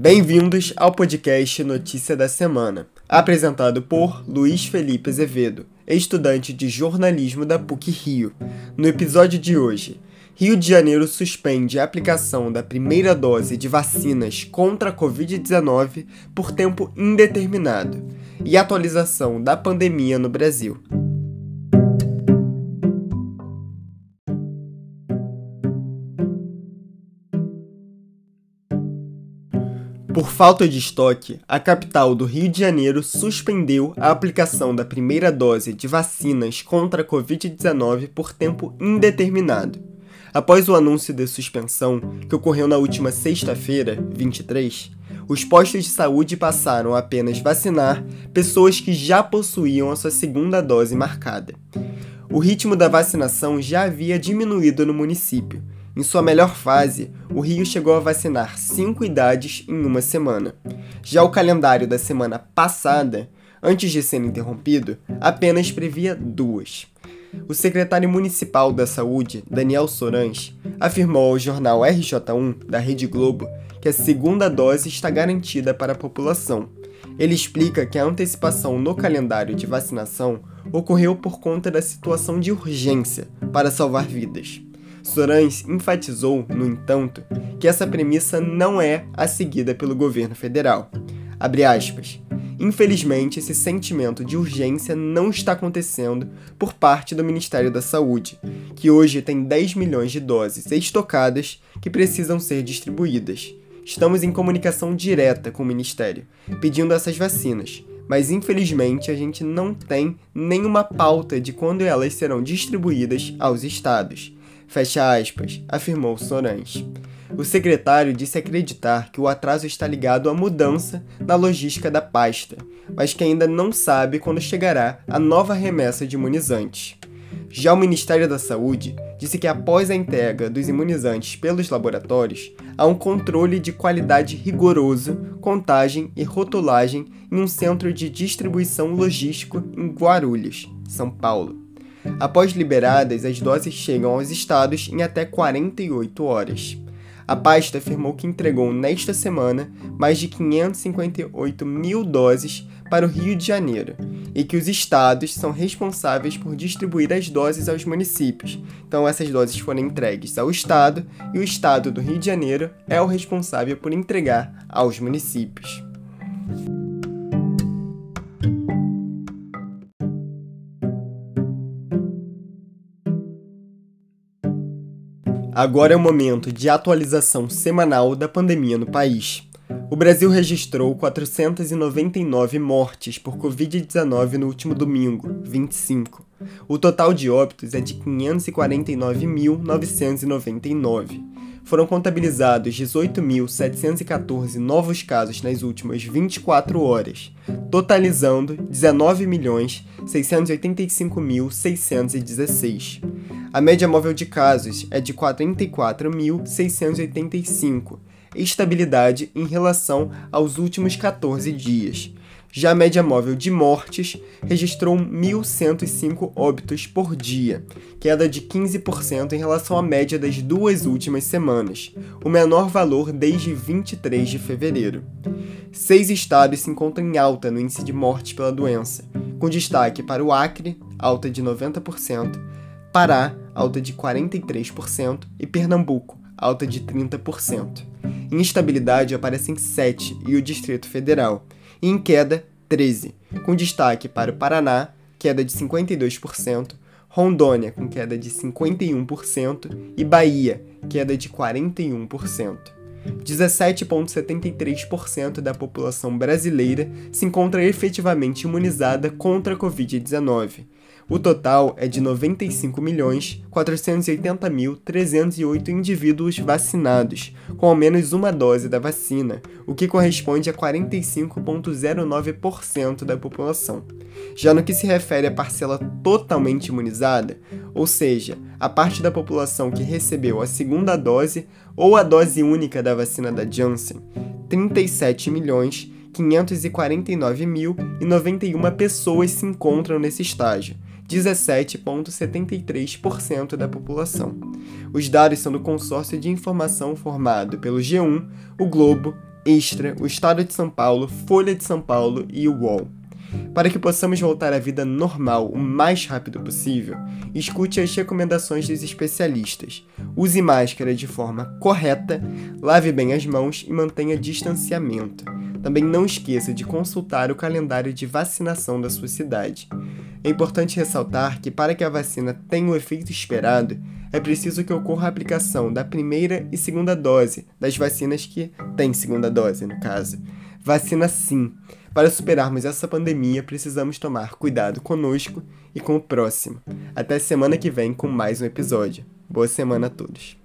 Bem-vindos ao podcast Notícia da Semana, apresentado por Luiz Felipe Azevedo, estudante de jornalismo da PUC Rio. No episódio de hoje, Rio de Janeiro suspende a aplicação da primeira dose de vacinas contra a Covid-19 por tempo indeterminado e atualização da pandemia no Brasil. Por falta de estoque, a capital do Rio de Janeiro suspendeu a aplicação da primeira dose de vacinas contra a Covid-19 por tempo indeterminado. Após o anúncio de suspensão, que ocorreu na última sexta-feira, 23, os postos de saúde passaram a apenas vacinar pessoas que já possuíam a sua segunda dose marcada. O ritmo da vacinação já havia diminuído no município em sua melhor fase, o Rio chegou a vacinar cinco idades em uma semana. Já o calendário da semana passada, antes de ser interrompido, apenas previa duas. O secretário municipal da Saúde, Daniel Sorans, afirmou ao jornal RJ1 da Rede Globo que a segunda dose está garantida para a população. Ele explica que a antecipação no calendário de vacinação ocorreu por conta da situação de urgência para salvar vidas. Sorans enfatizou, no entanto, que essa premissa não é a seguida pelo governo federal. Aspas, Infelizmente, esse sentimento de urgência não está acontecendo por parte do Ministério da Saúde, que hoje tem 10 milhões de doses estocadas que precisam ser distribuídas. Estamos em comunicação direta com o Ministério, pedindo essas vacinas, mas infelizmente a gente não tem nenhuma pauta de quando elas serão distribuídas aos estados. Fecha aspas, afirmou Sorans. O secretário disse acreditar que o atraso está ligado à mudança na logística da pasta, mas que ainda não sabe quando chegará a nova remessa de imunizantes. Já o Ministério da Saúde disse que após a entrega dos imunizantes pelos laboratórios, há um controle de qualidade rigoroso, contagem e rotulagem em um centro de distribuição logístico em Guarulhos, São Paulo. Após liberadas, as doses chegam aos estados em até 48 horas. A pasta afirmou que entregou nesta semana mais de 558 mil doses para o Rio de Janeiro e que os estados são responsáveis por distribuir as doses aos municípios. Então, essas doses foram entregues ao estado e o estado do Rio de Janeiro é o responsável por entregar aos municípios. Agora é o momento de atualização semanal da pandemia no país. O Brasil registrou 499 mortes por Covid-19 no último domingo, 25. O total de óbitos é de 549.999. Foram contabilizados 18.714 novos casos nas últimas 24 horas, totalizando 19.685.616. A média móvel de casos é de 44.685, estabilidade em relação aos últimos 14 dias. Já a média móvel de mortes registrou 1.105 óbitos por dia, queda de 15% em relação à média das duas últimas semanas, o menor valor desde 23 de fevereiro. Seis estados se encontram em alta no índice de mortes pela doença, com destaque para o Acre, alta de 90%, Pará, alta de 43%, e Pernambuco, alta de 30%. Em estabilidade aparecem 7 e o Distrito Federal, e em queda 13, com destaque para o Paraná, queda de 52%, Rondônia, com queda de 51%, e Bahia, queda de 41%. 17,73% da população brasileira se encontra efetivamente imunizada contra a Covid-19, o total é de 95.480.308 indivíduos vacinados, com ao menos uma dose da vacina, o que corresponde a 45,09% da população. Já no que se refere à parcela totalmente imunizada, ou seja, a parte da população que recebeu a segunda dose ou a dose única da vacina da Janssen, 37 milhões 549.091 pessoas se encontram nesse estágio, 17,73% da população. Os dados são do consórcio de informação formado pelo G1, o Globo, Extra, o Estado de São Paulo, Folha de São Paulo e o UOL. Para que possamos voltar à vida normal o mais rápido possível, escute as recomendações dos especialistas. Use máscara de forma correta, lave bem as mãos e mantenha distanciamento. Também não esqueça de consultar o calendário de vacinação da sua cidade. É importante ressaltar que, para que a vacina tenha o efeito esperado, é preciso que ocorra a aplicação da primeira e segunda dose das vacinas que têm segunda dose, no caso. Vacina sim. Para superarmos essa pandemia, precisamos tomar cuidado conosco e com o próximo. Até semana que vem com mais um episódio. Boa semana a todos.